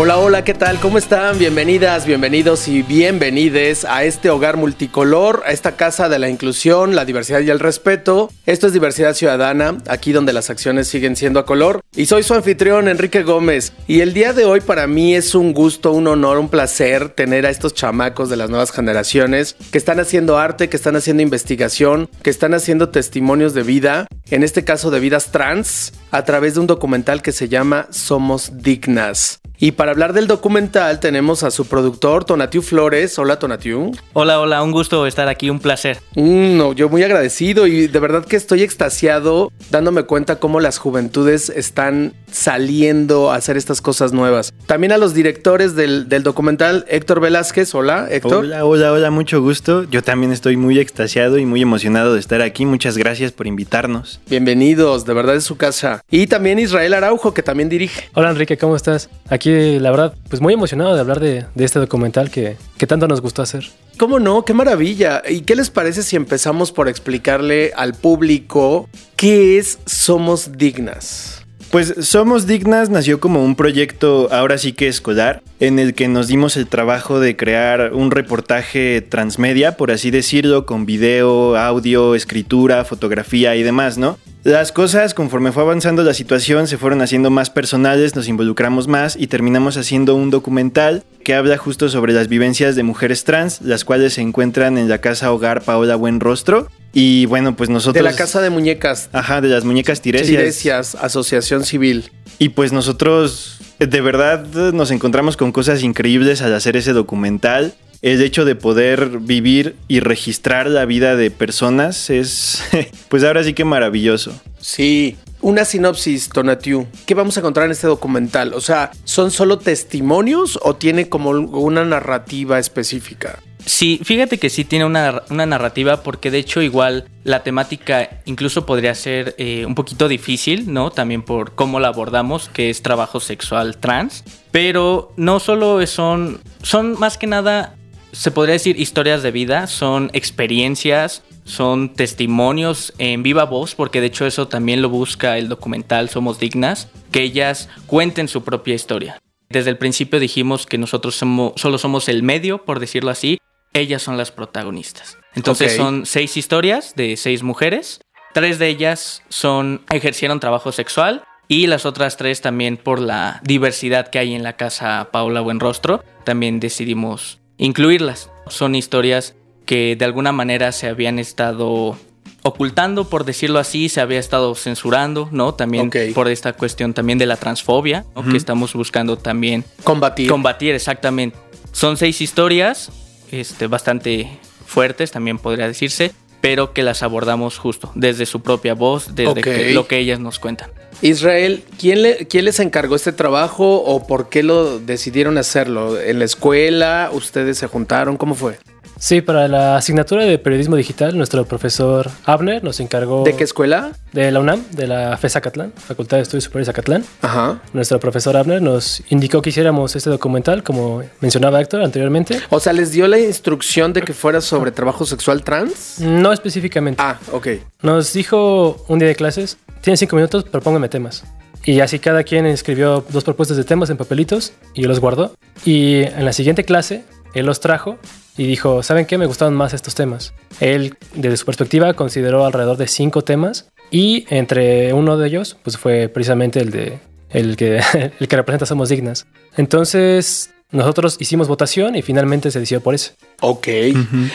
Hola, hola, ¿qué tal? ¿Cómo están? Bienvenidas, bienvenidos y bienvenides a este hogar multicolor, a esta casa de la inclusión, la diversidad y el respeto. Esto es Diversidad Ciudadana, aquí donde las acciones siguen siendo a color. Y soy su anfitrión, Enrique Gómez. Y el día de hoy para mí es un gusto, un honor, un placer tener a estos chamacos de las nuevas generaciones que están haciendo arte, que están haciendo investigación, que están haciendo testimonios de vida, en este caso de vidas trans, a través de un documental que se llama Somos Dignas. Y para hablar del documental tenemos a su productor, Tonatiu Flores. Hola, Tonatiu. Hola, hola, un gusto estar aquí, un placer. Mm, no, yo muy agradecido y de verdad que estoy extasiado dándome cuenta cómo las juventudes están saliendo a hacer estas cosas nuevas. También a los directores del, del documental, Héctor Velázquez. Hola, Héctor. Hola, hola, hola, mucho gusto. Yo también estoy muy extasiado y muy emocionado de estar aquí. Muchas gracias por invitarnos. Bienvenidos, de verdad es su casa. Y también Israel Araujo, que también dirige. Hola Enrique, ¿cómo estás? Aquí, la verdad, pues muy emocionado de hablar de, de este documental que, que tanto nos gustó hacer. ¿Cómo no? ¡Qué maravilla! ¿Y qué les parece si empezamos por explicarle al público qué es Somos Dignas? Pues Somos Dignas nació como un proyecto ahora sí que escolar, en el que nos dimos el trabajo de crear un reportaje transmedia, por así decirlo, con video, audio, escritura, fotografía y demás, ¿no? Las cosas, conforme fue avanzando la situación, se fueron haciendo más personales, nos involucramos más y terminamos haciendo un documental que habla justo sobre las vivencias de mujeres trans, las cuales se encuentran en la casa hogar Paola Buenrostro. Y bueno, pues nosotros... De la casa de muñecas. Ajá, de las muñecas tiresias. Tiresias, Asociación Civil. Y pues nosotros de verdad nos encontramos con cosas increíbles al hacer ese documental. El hecho de poder vivir y registrar la vida de personas es, pues ahora sí que maravilloso. Sí, una sinopsis, Tonatiu. ¿Qué vamos a encontrar en este documental? O sea, ¿son solo testimonios o tiene como una narrativa específica? Sí, fíjate que sí tiene una, una narrativa porque de hecho igual la temática incluso podría ser eh, un poquito difícil, ¿no? También por cómo la abordamos, que es trabajo sexual trans. Pero no solo son, son más que nada, se podría decir historias de vida, son experiencias, son testimonios en viva voz, porque de hecho eso también lo busca el documental Somos Dignas, que ellas cuenten su propia historia. Desde el principio dijimos que nosotros somos, solo somos el medio, por decirlo así, ellas son las protagonistas. Entonces son seis historias de seis mujeres, tres de ellas son ejercieron trabajo sexual y las otras tres también por la diversidad que hay en la casa Paula Buenrostro, también decidimos incluirlas. Son historias que de alguna manera se habían estado ocultando, por decirlo así, se había estado censurando, ¿no? También por esta cuestión también de la transfobia, ¿no? que estamos buscando también Combatir. combatir, exactamente. Son seis historias, este, bastante fuertes, también podría decirse, pero que las abordamos justo desde su propia voz, desde que- lo que ellas nos cuentan. Israel, ¿quién, le- ¿quién les encargó este trabajo o por qué lo decidieron hacerlo? ¿En la escuela? ¿Ustedes se juntaron? ¿Cómo fue? Sí, para la asignatura de periodismo digital, nuestro profesor Abner nos encargó ¿De qué escuela? de la UNAM, de la FES Zacatlán, Facultad de Estudios Superiores Zacatlán. Ajá. Nuestro profesor Abner nos indicó que hiciéramos este documental, como mencionaba Héctor anteriormente. O sea, ¿les dio la instrucción de que fuera sobre trabajo sexual trans? No específicamente. Ah, ok. Nos dijo un día de clases, tienen cinco minutos, propónganme temas. Y así cada quien escribió dos propuestas de temas en papelitos y los guardó. Y en la siguiente clase, él los trajo y dijo, ¿saben qué? Me gustaron más estos temas. Él, desde su perspectiva, consideró alrededor de cinco temas y entre uno de ellos, pues fue precisamente el de el que, el que representa Somos Dignas. Entonces, nosotros hicimos votación y finalmente se decidió por eso. Ok.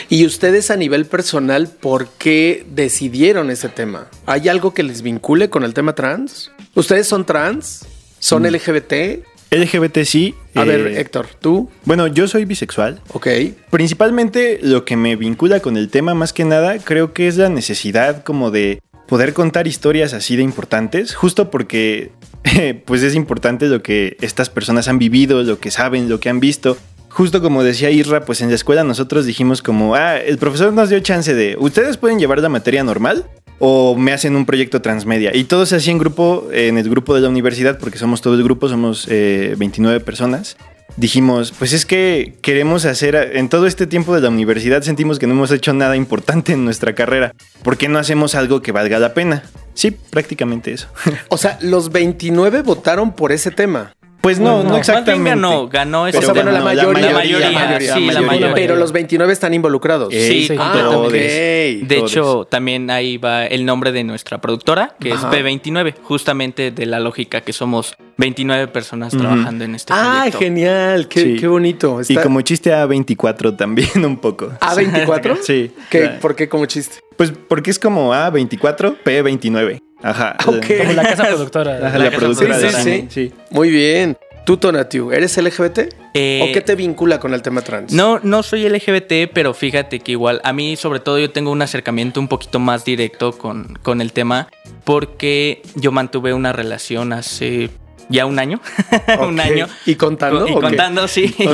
Y ustedes a nivel personal, ¿por qué decidieron ese tema? ¿Hay algo que les vincule con el tema trans? ¿Ustedes son trans? ¿Son LGBT? LGBT sí. A eh, ver, Héctor, ¿tú? Bueno, yo soy bisexual. Ok. Principalmente lo que me vincula con el tema más que nada creo que es la necesidad como de poder contar historias así de importantes, justo porque pues es importante lo que estas personas han vivido, lo que saben, lo que han visto. Justo como decía Isra, pues en la escuela nosotros dijimos como, ah, el profesor nos dio chance de, ustedes pueden llevar la materia normal o me hacen un proyecto transmedia. Y todo se hacía en grupo, en el grupo de la universidad, porque somos todo el grupo, somos eh, 29 personas. Dijimos, pues es que queremos hacer, en todo este tiempo de la universidad sentimos que no hemos hecho nada importante en nuestra carrera. ¿Por qué no hacemos algo que valga la pena? Sí, prácticamente eso. O sea, los 29 votaron por ese tema. Pues no, no, Más bien exactamente. ganó, ganó ese O sea, bueno, la mayoría, la mayoría, sí, la mayoría. Pero los 29 están involucrados. Eh, Sí, Sí, Ah. De Todos. hecho, también ahí va el nombre de nuestra productora, que Ajá. es P29, justamente de la lógica que somos 29 personas trabajando en este Ah, proyecto. genial. Qué, Sí. qué bonito. Y como chiste A24 también un poco. ¿A24? Sí. ¿Qué? Ah. ¿Por qué como chiste? Pues porque es como A24, P29. Ajá. Ok. Como la casa productora. Ajá, La la casa productora Sí, de sí, sí. Muy bien. Tú, Tonatiu, ¿eres LGBT? Eh, ¿O qué te vincula con el tema trans? No, no soy LGBT, pero fíjate que igual a mí sobre todo yo tengo un acercamiento un poquito más directo con, con el tema porque yo mantuve una relación hace ya un año, un año. ¿Y contando? Y contando, sí.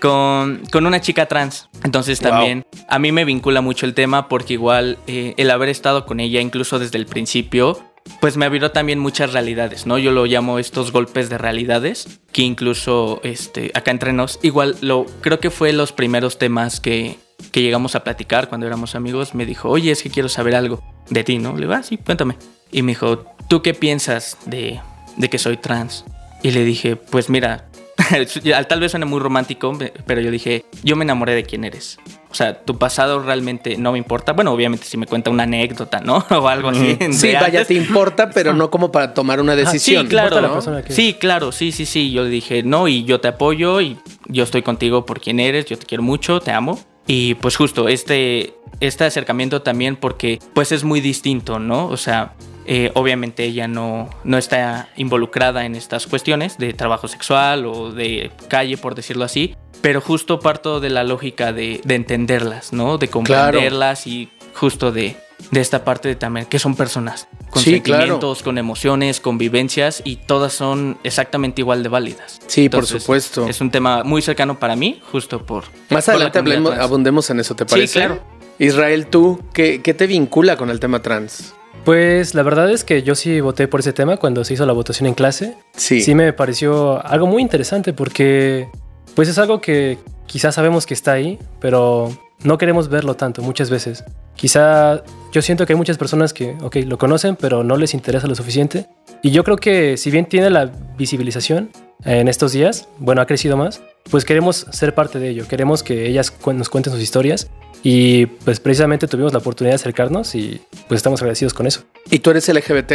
Con, con, una chica trans. Entonces Wow. también a mí me vincula mucho el tema porque igual eh, el haber estado con ella incluso desde el principio, pues me abrió también muchas realidades, ¿no? Yo lo llamo estos golpes de realidades, que incluso este, acá entre nos, igual lo, creo que fue los primeros temas que, que llegamos a platicar cuando éramos amigos. Me dijo, oye, es que quiero saber algo de ti, ¿no? Le digo, ah, sí, cuéntame. Y me dijo, ¿tú qué piensas de, de que soy trans? Y le dije, pues mira, tal vez suene muy romántico, pero yo dije, yo me enamoré de quién eres. O sea, tu pasado realmente no me importa. Bueno, obviamente si me cuenta una anécdota, ¿no? O algo así. Sí, vaya, te importa, pero no como para tomar una decisión. Sí, claro. ¿no? persona que- Sí, claro, sí, sí, sí. Yo le dije, no, y yo te apoyo y yo estoy contigo por quien eres, yo te quiero mucho, te amo. Y pues justo este, este acercamiento también porque pues es muy distinto, ¿no? O sea, eh, obviamente ella no, no está involucrada en estas cuestiones de trabajo sexual o de calle, por decirlo así, pero justo parto de la lógica de, de entenderlas, ¿no? De comprenderlas y justo de, de esta parte de también que son personas con Sí, claro. sentimientos, con emociones, con vivencias y todas son exactamente igual de válidas. Sí, por supuesto. Es un tema muy cercano para mí, justo por... Más por adelante hablemos, abundemos en eso, ¿te Sí, parece? claro. Israel, tú, ¿qué, qué te vincula con el tema trans? Pues la verdad es que yo sí voté por ese tema cuando se hizo la votación en clase. Sí. Sí me pareció algo muy interesante porque pues es algo que quizás sabemos que está ahí, pero no queremos verlo tanto muchas veces. Quizá yo siento que hay muchas personas que, ok, lo conocen, pero no les interesa lo suficiente. Y yo creo que si bien tiene la visibilización en estos días, bueno, ha crecido más, pues queremos ser parte de ello. Queremos que ellas cu- nos cuenten sus historias y pues precisamente tuvimos la oportunidad de acercarnos y pues estamos agradecidos con eso. ¿Y tú eres LGBT?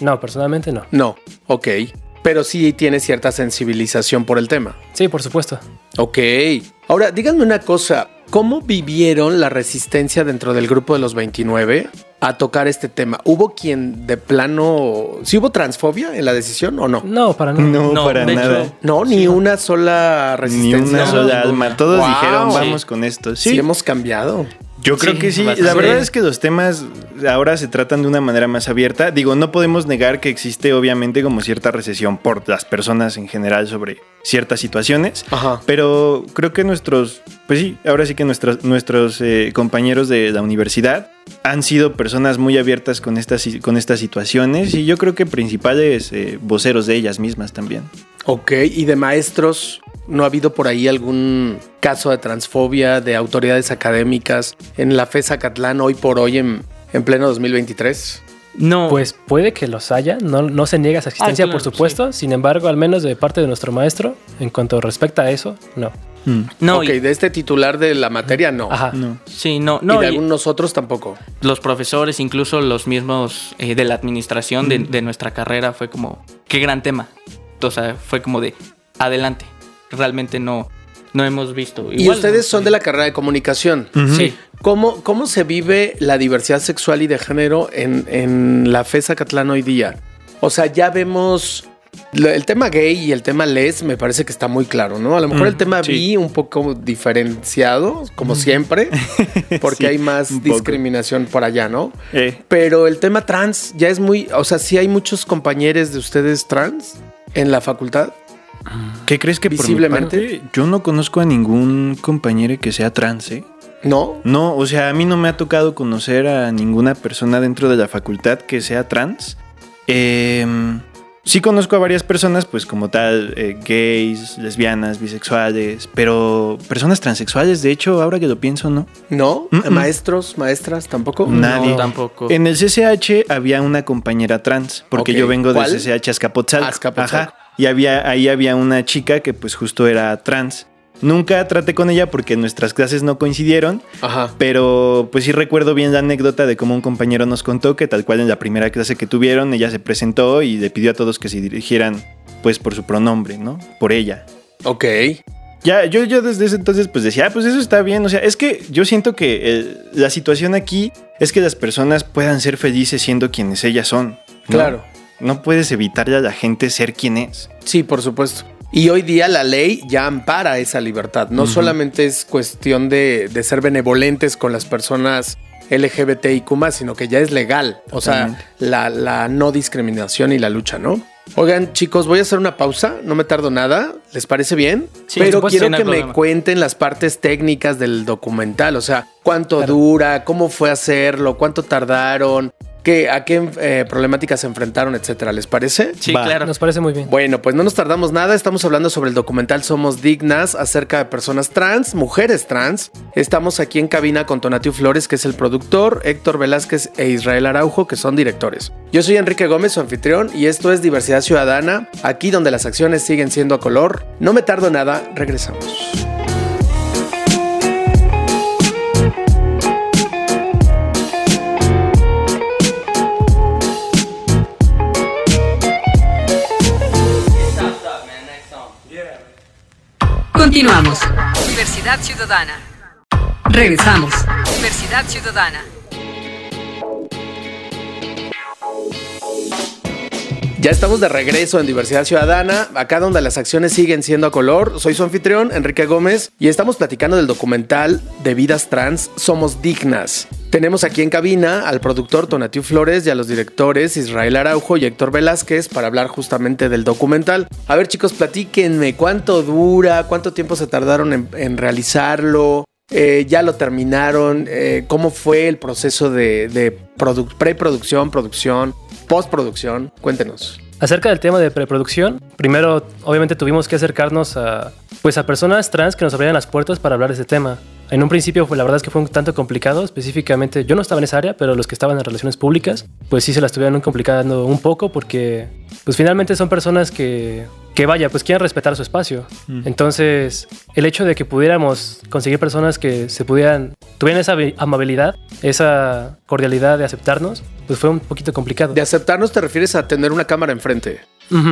No, personalmente no. No, ok. Pero sí tienes cierta sensibilización por el tema. Sí, por supuesto. Ok. Ahora, díganme una cosa. ¿Cómo vivieron la resistencia dentro del grupo de los 29 a tocar este tema? ¿Hubo quien de plano... ¿Sí hubo transfobia en la decisión o no? No, para nada. No, No, para nada. hecho, No, ni una sola Ni resistencia. una sola alma. Todos Wow. dijeron, Sí. vamos con esto. Sí, Sí, hemos cambiado. Yo creo Sí, que sí. La verdad es que los temas ahora se tratan de una manera más abierta. Digo, no podemos negar que existe obviamente como cierta recesión por las personas en general sobre ciertas situaciones. Ajá. Pero creo que nuestros, pues sí, ahora sí que nuestros, nuestros eh, compañeros de la universidad han sido personas muy abiertas con estas, con estas situaciones y yo creo que principales eh, voceros de ellas mismas también. Ok, y de maestros, ¿no ha habido por ahí algún caso de transfobia de autoridades académicas en la FES Zacatlán hoy por hoy en, en pleno 2023? No, Pues puede que los haya, no, no se niega esa existencia, Ah, claro, por supuesto. Sin embargo, al menos de parte de nuestro maestro, en cuanto respecta a eso, no. no, ok, y- de este titular de la materia no. Ajá. No. sí, no, y no. de y- algunos otros tampoco. los profesores, incluso los mismos eh, de la administración de, de nuestra carrera, fue como, qué gran tema. O sea, fue como de, adelante. Realmente no, no hemos visto. y ustedes ¿no? son de la carrera de comunicación. Sí. ¿Cómo, ¿Cómo se vive la diversidad sexual y de género en, en la FES Zacatlán hoy día? O sea, ya vemos... El tema gay y el tema les me parece que está muy claro, ¿no? A lo mejor el tema sí. bi un poco diferenciado, como siempre, porque Sí, hay más discriminación por allá, ¿no? Eh, Pero el tema trans ya es muy, o sea, sí hay muchos compañeros de ustedes trans en la facultad. ¿Qué crees que por mi Visiblemente. parte, yo no conozco a ningún compañero que sea trans, ¿eh? ¿No? No, o sea, a mí no me ha tocado conocer a ninguna persona dentro de la facultad que sea trans. Em, sí conozco a varias personas, pues como tal, eh, gays, lesbianas, bisexuales, pero personas transexuales, de hecho, ahora que lo pienso, ¿no? ¿No? Mm, mm. ¿Maestros, maestras tampoco? Nadie. No, tampoco. En el CCH había una compañera trans, porque yo vengo del. CCH Azcapotzalco. Azcapotzalco. Ajá. Y había, ahí había una chica que pues justo era trans. Nunca traté con ella porque nuestras clases no coincidieron, Ajá. pero pues sí recuerdo bien la anécdota de cómo un compañero nos contó que tal cual en la primera clase que tuvieron, ella se presentó y le pidió a todos que se dirigieran pues por su pronombre, ¿no? Por ella. Ok. Ya, yo, yo desde ese entonces pues decía, ah, pues eso está bien. O sea, es que yo siento que eh, la situación aquí es que las personas puedan ser felices siendo quienes ellas son. ¿no? Claro. No puedes evitarle a la gente ser quien es. Sí, por supuesto. Y hoy día la ley ya ampara esa libertad. No solamente es cuestión de, de ser benevolentes con las personas LGBTIQ, sino que ya es legal. O sea, la, la no discriminación y la lucha, ¿no? Oigan, chicos, voy a hacer una pausa. No me tardo nada. ¿Les parece bien? Sí, Pero por supuesto, quiero que me problema. cuenten las partes técnicas del documental. O sea, cuánto dura, cómo fue hacerlo, cuánto tardaron, qué, a qué eh, problemáticas se enfrentaron, etcétera. ¿Les parece? Sí, Va. claro. Nos parece muy bien. Bueno, pues no nos tardamos nada. Estamos hablando sobre el documental Somos Dignas acerca de personas trans, mujeres trans. Estamos aquí en cabina con Tonatiu Flores, que es el productor, Héctor Velázquez e Israel Araujo, que son directores. Yo soy Enrique Gómez, su anfitrión, y esto es Diversidad Ciudadana, aquí donde las acciones siguen siendo a color. No me tardo nada, regresamos. Continuamos. Diversidad Ciudadana. Regresamos. Diversidad Ciudadana. Ya estamos de regreso en Diversidad Ciudadana, acá donde las acciones siguen siendo a color. Soy su anfitrión, Enrique Gómez, y estamos platicando del documental de vidas trans Somos Dignas. Tenemos aquí en cabina al productor Tonatiu Flores y a los directores Israel Araujo y Héctor Velázquez para hablar justamente del documental. A ver chicos, platíquenme cuánto dura, cuánto tiempo se tardaron en, realizarlo. Eh, ya lo terminaron. eh, ¿Cómo fue el proceso de, de produ- preproducción, producción, postproducción? Cuéntenos. Acerca del tema de preproducción, primero obviamente tuvimos que acercarnos a, pues, a personas trans que nos abrieran las puertas para hablar de ese tema. En un principio, pues, la verdad es que fue un tanto complicado, específicamente yo no estaba en esa área, pero los que estaban en relaciones públicas, pues sí se la estuvieron complicando un poco porque, pues finalmente son personas que, que vaya, pues quieren respetar su espacio. Entonces, el hecho de que pudiéramos conseguir personas que se pudieran, tuvieran esa abi- amabilidad, esa cordialidad de aceptarnos, pues fue un poquito complicado. De aceptarnos te refieres a tener una cámara enfrente,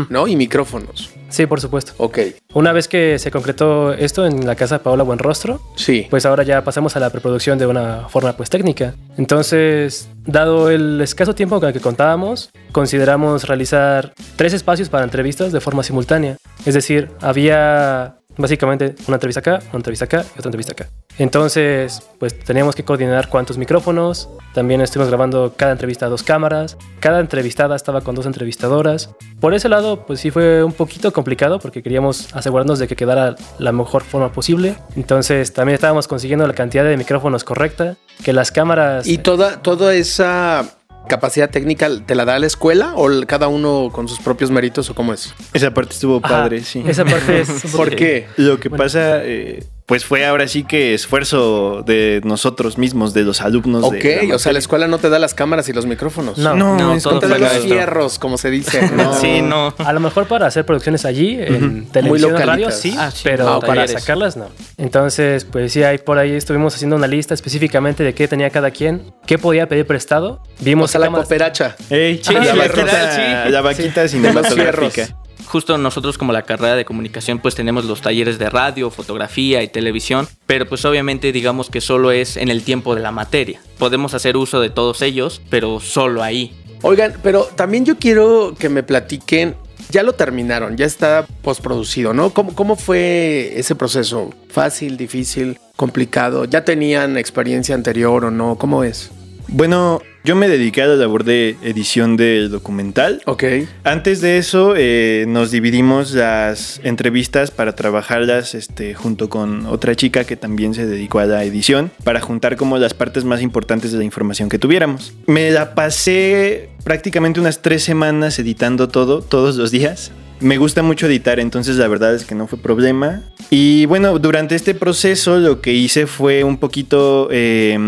¿no? Y micrófonos. Sí, por supuesto. Ok, Una vez que se concretó esto en la casa de Paola Buenrostro, sí. pues ahora ya pasamos a la preproducción de una forma pues técnica. Entonces, dado el escaso tiempo con el que contábamos, consideramos realizar tres espacios para entrevistas de forma simultánea. Es decir, había básicamente una entrevista acá, una entrevista acá y otra entrevista acá. Entonces, pues teníamos que coordinar cuántos micrófonos. También estuvimos grabando cada entrevista a dos cámaras. Cada entrevistada estaba con dos entrevistadoras. Por ese lado, pues sí fue un poquito complicado porque queríamos asegurarnos de que quedara la mejor forma posible. Entonces, también estábamos consiguiendo la cantidad de micrófonos correcta, que las cámaras... ¿Y toda, toda esa capacidad técnica te la da la escuela o cada uno con sus propios méritos o cómo es? Esa parte estuvo Ajá, padre, sí. Esa parte es... ¿Por qué? Lo que Bueno. pasa, eh, pues fue ahora sí que esfuerzo de nosotros mismos, de los alumnos. Ok, de o sea, la escuela no te da las cámaras y los micrófonos. No. No, es todo No te da los fierros, como se dice. No. Sí, no. A lo mejor para hacer producciones allí, en televisión, en radio, localitas. sí, Ah, sí, pero no, para talleres. sacarlas no. Entonces, pues sí, ahí por ahí estuvimos haciendo una lista específicamente de qué tenía cada quien, qué podía pedir prestado. O Vimos sea, la cámaras- cooperacha. Ey, Sí, la, vaquita, sí. la vaquita cinematográfica. Justo nosotros como la carrera de comunicación pues tenemos los talleres de radio, fotografía y televisión, pero pues obviamente digamos que solo es en el tiempo de la materia. Podemos hacer uso de todos ellos, pero solo ahí. Oigan, pero también yo quiero que me platiquen. Ya lo terminaron, ya está postproducido, ¿no? ¿Cómo, ¿Cómo fue ese proceso? ¿Fácil, difícil, complicado? ¿Ya tenían experiencia anterior o no? ¿Cómo es? Bueno, yo me dediqué a la labor de edición del documental. Ok. Antes de eso, eh, nos dividimos las entrevistas para trabajarlas este, junto con otra chica que también se dedicó a la edición, para juntar como las partes más importantes de la información que tuviéramos. Me la pasé prácticamente unas tres semanas editando todo, todos los días. Me gusta mucho editar, entonces la verdad es que no fue problema. Y bueno, durante este proceso lo que hice fue un poquito, eh,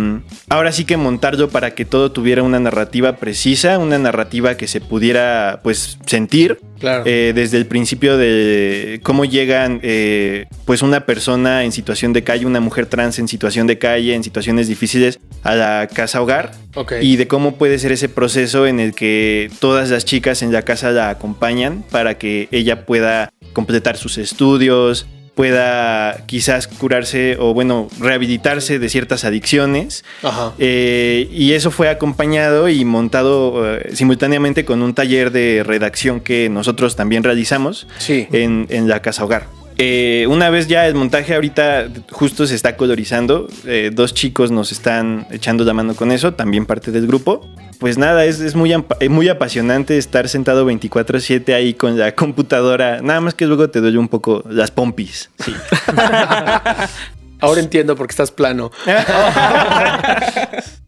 ahora sí que montarlo para que todo tuviera una narrativa precisa, una narrativa que se pudiera pues sentir. Claro. Eh, desde el principio de cómo llegan eh, pues una persona en situación de calle, una mujer trans en situación de calle, en situaciones difíciles a la casa hogar Ok. y de cómo puede ser ese proceso en el que todas las chicas en la casa la acompañan para que ella pueda completar sus estudios, pueda quizás curarse o bueno, rehabilitarse de ciertas adicciones. Ajá. Eh, y eso fue acompañado y montado eh, simultáneamente con un taller de redacción que nosotros también realizamos Sí. en, en la casa hogar. Eh, una vez ya el montaje ahorita justo se está colorizando, eh, dos chicos nos están echando la mano con eso, también parte del grupo. Pues nada, es, es muy, eh, muy apasionante estar sentado 24/7 ahí con la computadora, nada más que luego te duele un poco las pompis. Sí. Ahora entiendo por qué estás plano.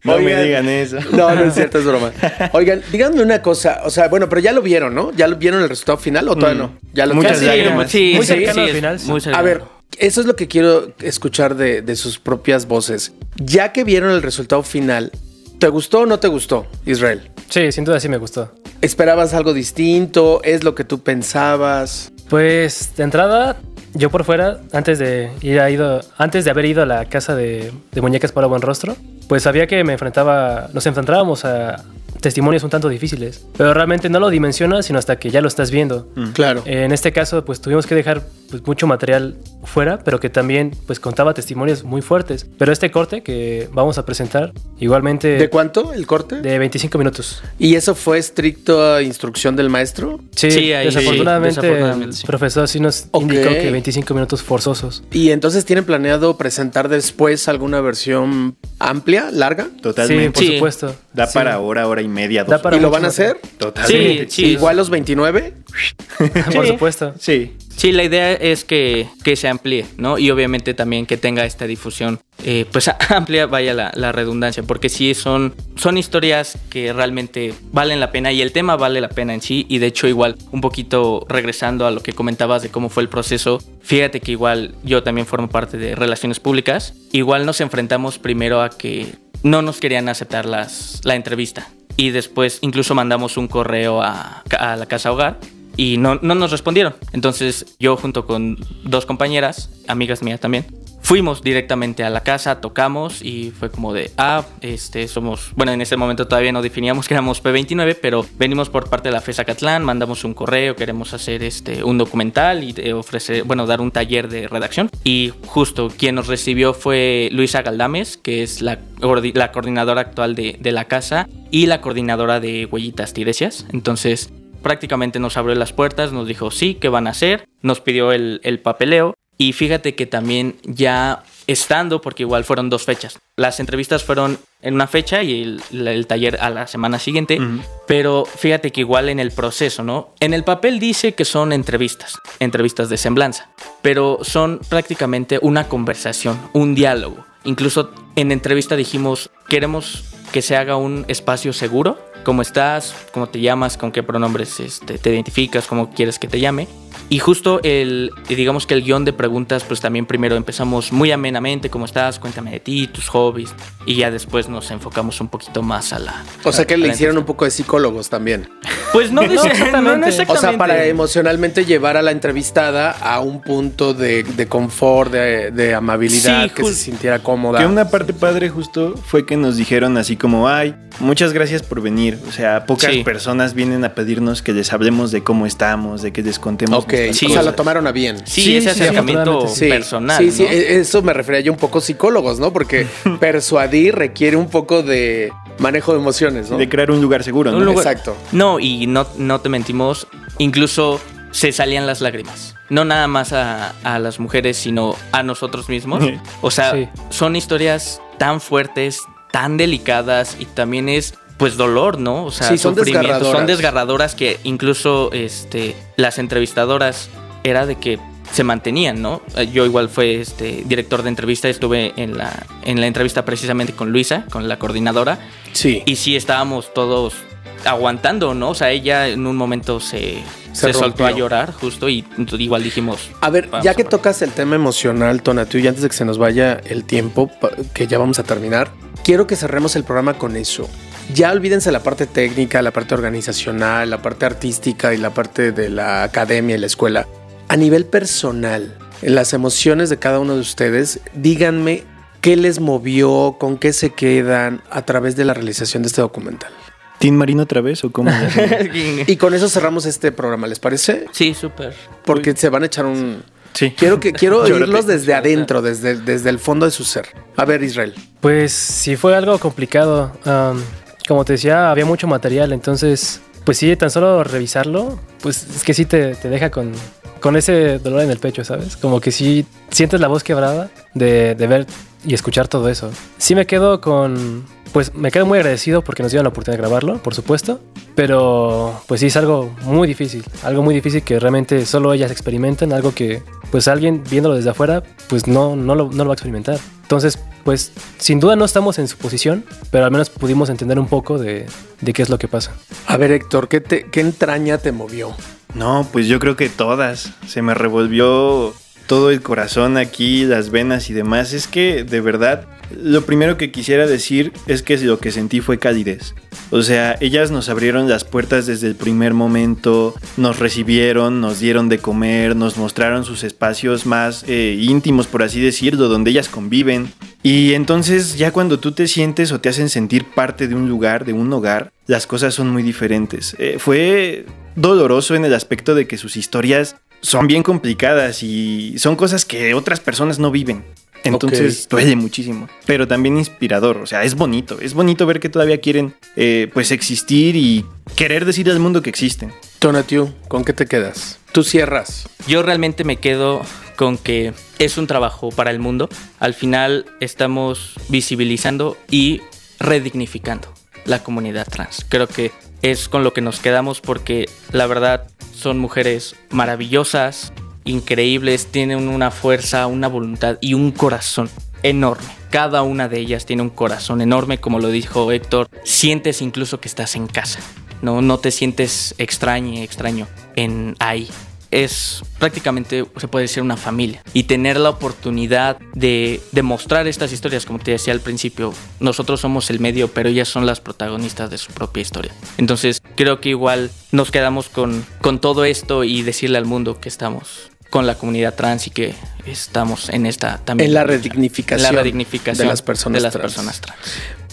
No me digan eso. No, no es cierto, es broma. Oigan, díganme una cosa. O sea, bueno, pero ya lo vieron, ¿no? ¿Ya lo vieron el resultado final o todavía Mm. no? Ya lo Muchas lágrimas. sí, Muy sí, cercano sí, al final, sí. muy A ver, eso es lo que quiero escuchar de, de sus propias voces. Ya que vieron el resultado final, ¿te gustó o no te gustó, Israel? Sí, sin duda sí me gustó. ¿Esperabas algo distinto? ¿Es lo que tú pensabas? Pues de entrada, yo por fuera, antes de ir a ido, antes de haber ido a la casa de, muñecas para buen rostro, pues sabía que me enfrentaba, nos enfrentábamos a testimonios un tanto difíciles, pero realmente no lo dimensionas sino hasta que ya lo estás viendo. Claro. En este caso, pues tuvimos que dejar pues, mucho material fuera, pero que también pues contaba testimonios muy fuertes. Pero este corte que vamos a presentar, igualmente ¿De cuánto el corte? de 25 minutos. ¿Y eso fue estricta instrucción del maestro? Sí, Sí, ahí sí, desafortunadamente, desafortunadamente, el sí. profesor sí nos indicó que 25 minutos forzosos. ¿Y entonces tienen planeado presentar después alguna versión amplia, larga? Totalmente. Sí, por Sí. supuesto. Da Sí. para hora, hora y media, dos Da para ¿Y lo van a hacer? Totalmente. Sí, sí. ¿Igual los 29? Por supuesto. Sí. Sí, la idea es que, que se amplíe, ¿no? Y obviamente también que tenga esta difusión, eh, pues amplia, vaya la, la redundancia, porque sí son, son historias que realmente valen la pena y el tema vale la pena en sí. Y de hecho, igual, un poquito regresando a lo que comentabas de cómo fue el proceso, fíjate que igual yo también formo parte de relaciones públicas. Igual nos enfrentamos primero a que no nos querían aceptar las, la entrevista. Y después incluso mandamos un correo a, a la casa hogar y no, no nos respondieron. Entonces yo junto con dos compañeras, amigas mías también, fuimos directamente a la casa, tocamos y fue como de, ah, este, somos, bueno, en ese momento todavía no definíamos que éramos P29, pero venimos por parte de la FESA Catlán, mandamos un correo, queremos hacer este, un documental y eh, ofrecer, bueno, dar un taller de redacción. Y justo quien nos recibió fue Luisa Galdames, que es la, la coordinadora actual de, de la casa y la coordinadora de Huellitas Tiresias. Entonces, prácticamente nos abrió las puertas, nos dijo sí, ¿qué van a hacer? Nos pidió el, el papeleo y fíjate que también ya estando, porque igual fueron dos fechas. Las entrevistas fueron en una fecha y el, el taller a la semana siguiente, pero fíjate que igual en el proceso, ¿no? En el papel dice que son entrevistas, entrevistas de semblanza, pero son prácticamente una conversación, un diálogo. Incluso en entrevista dijimos, queremos que se haga un espacio seguro. ¿Cómo estás? ¿Cómo te llamas? ¿Con qué pronombres este, te identificas? ¿Cómo quieres que te llame? Y justo el, digamos que el guion de preguntas, pues también primero empezamos muy amenamente, ¿cómo estás? Cuéntame de ti, tus hobbies. Y ya después nos enfocamos un poquito más a la... O sea que le hicieron un poco de psicólogos también. Pues no, No, dice- exactamente. no, no O sea, para emocionalmente llevar a la entrevistada a un punto de, de confort, de, de amabilidad, Sí, que se sintiera cómoda. Que una parte padre justo fue que nos dijeron así como, ay, muchas gracias por venir. O sea, pocas Sí. personas vienen a pedirnos que les hablemos de cómo estamos, de que les contemos. Ok, Sí, o sea, cosas. lo tomaron a bien. Sí, Sí, ese sí, acercamiento Sí, personal. Sí, sí, ¿no? e- eso me refería yo un poco psicólogos, ¿no? Porque persuadir requiere un poco de manejo de emociones, ¿no? De crear un lugar seguro, ¿no? Lugar- Exacto. No, y no, no te mentimos, incluso se salían las lágrimas. No nada más a, a las mujeres, sino a nosotros mismos. O sea, Sí. son historias tan fuertes, tan delicadas y también es pues dolor, ¿no? O sea, Sí, son sufrimiento. desgarradoras. Son desgarradoras que incluso este, las entrevistadoras era de que se mantenían, ¿no? Eh, Yo igual fue este director de entrevista, estuve en la, en la entrevista precisamente con Luisa, con la coordinadora, Sí. y sí estábamos todos aguantando, ¿no? O sea, ella en un momento se, Se se, soltó a llorar justo y igual dijimos... A ver, ya que tocas el tema emocional, Tonatiuh, y antes de que se nos vaya el tiempo, que ya vamos a terminar, quiero que cerremos el programa con eso. Ya olvídense la parte técnica, la parte organizacional, la parte artística y la parte de la academia y la escuela. A nivel personal, en las emociones de cada uno de ustedes, díganme qué les movió, con qué se quedan a través de la realización de este documental. ¿Tin Marino otra vez o cómo? Y con eso cerramos este programa, ¿les parece? Sí, súper. Porque se van a echar un, sí. Quiero que quiero oírlos desde adentro, desde, desde el fondo de su ser. A ver, Israel. Pues sí fue algo complicado. Am, como te decía, había mucho material, entonces, pues sí, tan solo revisarlo, pues es que sí te, te deja con, con ese dolor en el pecho, ¿sabes? Como que sí sientes la voz quebrada de, de ver y escuchar todo eso. Sí me quedo con, pues me quedo muy agradecido porque nos dieron la oportunidad de grabarlo, por supuesto, pero pues sí es algo muy difícil, algo muy difícil que realmente solo ellas experimentan, algo que pues alguien viéndolo desde afuera, pues no, no, lo, no lo va a experimentar. Entonces, pues sin duda no estamos en su posición, pero al menos pudimos entender un poco de, de qué es lo que pasa. A ver, Héctor, ¿qué, te- qué entraña te movió? No, pues yo creo que todas. Se me revolvió todo el corazón aquí, las venas y demás. Es que, de verdad, lo primero que quisiera decir es que lo que sentí fue calidez. O sea, ellas nos abrieron las puertas desde el primer momento, nos recibieron, nos dieron de comer, nos mostraron sus espacios más eh, íntimos, por así decirlo, donde ellas conviven. Y entonces ya cuando tú te sientes o te hacen sentir parte de un lugar, de un hogar, las cosas son muy diferentes. Eh, fue doloroso en el aspecto de que sus historias son bien complicadas y son cosas que otras personas no viven. Entonces Ok. duele muchísimo, pero también inspirador, o sea, es bonito, es bonito ver que todavía quieren eh, pues existir y querer decir al mundo que existen. Tonatiuh, ¿con qué te quedas? Tú cierras. Yo realmente me quedo con que es un trabajo para el mundo. Al final estamos visibilizando y redignificando la comunidad trans. Creo que es con lo que nos quedamos porque la verdad son mujeres maravillosas, increíbles, tienen una fuerza, una voluntad y un corazón enorme. Cada una de ellas tiene un corazón enorme, como lo dijo Héctor. Sientes incluso que estás en casa. No, no te sientes extraño, extraño en ahí. Es prácticamente, se puede decir, una familia. Y tener la oportunidad de, de mostrar estas historias, como te decía al principio, nosotros somos el medio, pero ellas son las protagonistas de su propia historia. Entonces, creo que igual nos quedamos con, con todo esto y decirle al mundo que estamos con la comunidad trans y que estamos en esta también. En la redignificación la redignificación de las personas de las trans. personas trans.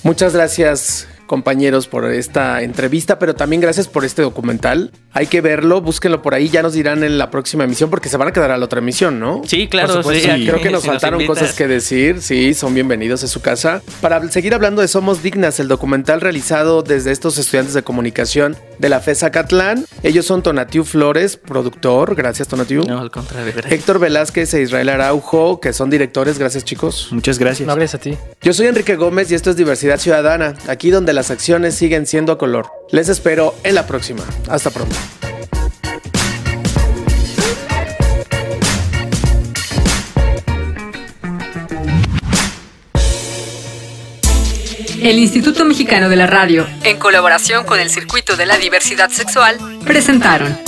Muchas gracias, compañeros, por esta entrevista, pero también gracias por este documental. Hay que verlo, búsquenlo por ahí, ya nos dirán en la próxima emisión, porque se van a quedar a la otra emisión, ¿no? Sí, claro, Por supuesto, sí, sí. Creo que nos si faltaron cosas que decir. Sí, son bienvenidos a su casa. Para seguir hablando de Somos Dignas, el documental realizado desde estos estudiantes de comunicación de la FESA Catlán. Ellos son Tonatiu Flores, productor. Gracias, Tonatiu. No, al contrario, gracias. Héctor Velázquez e Israel Araujo, que son directores. Gracias, chicos. Muchas gracias. No hables a ti. Yo soy Enrique Gómez y esto es Diversidad Ciudadana, aquí donde las acciones siguen siendo a color. Les espero en la próxima. Hasta pronto. El Instituto Mexicano de la Radio, en colaboración con el Circuito de la Diversidad Sexual, presentaron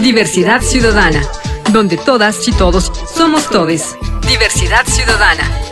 Diversidad Ciudadana, donde todas y todos somos todes. Diversidad Ciudadana.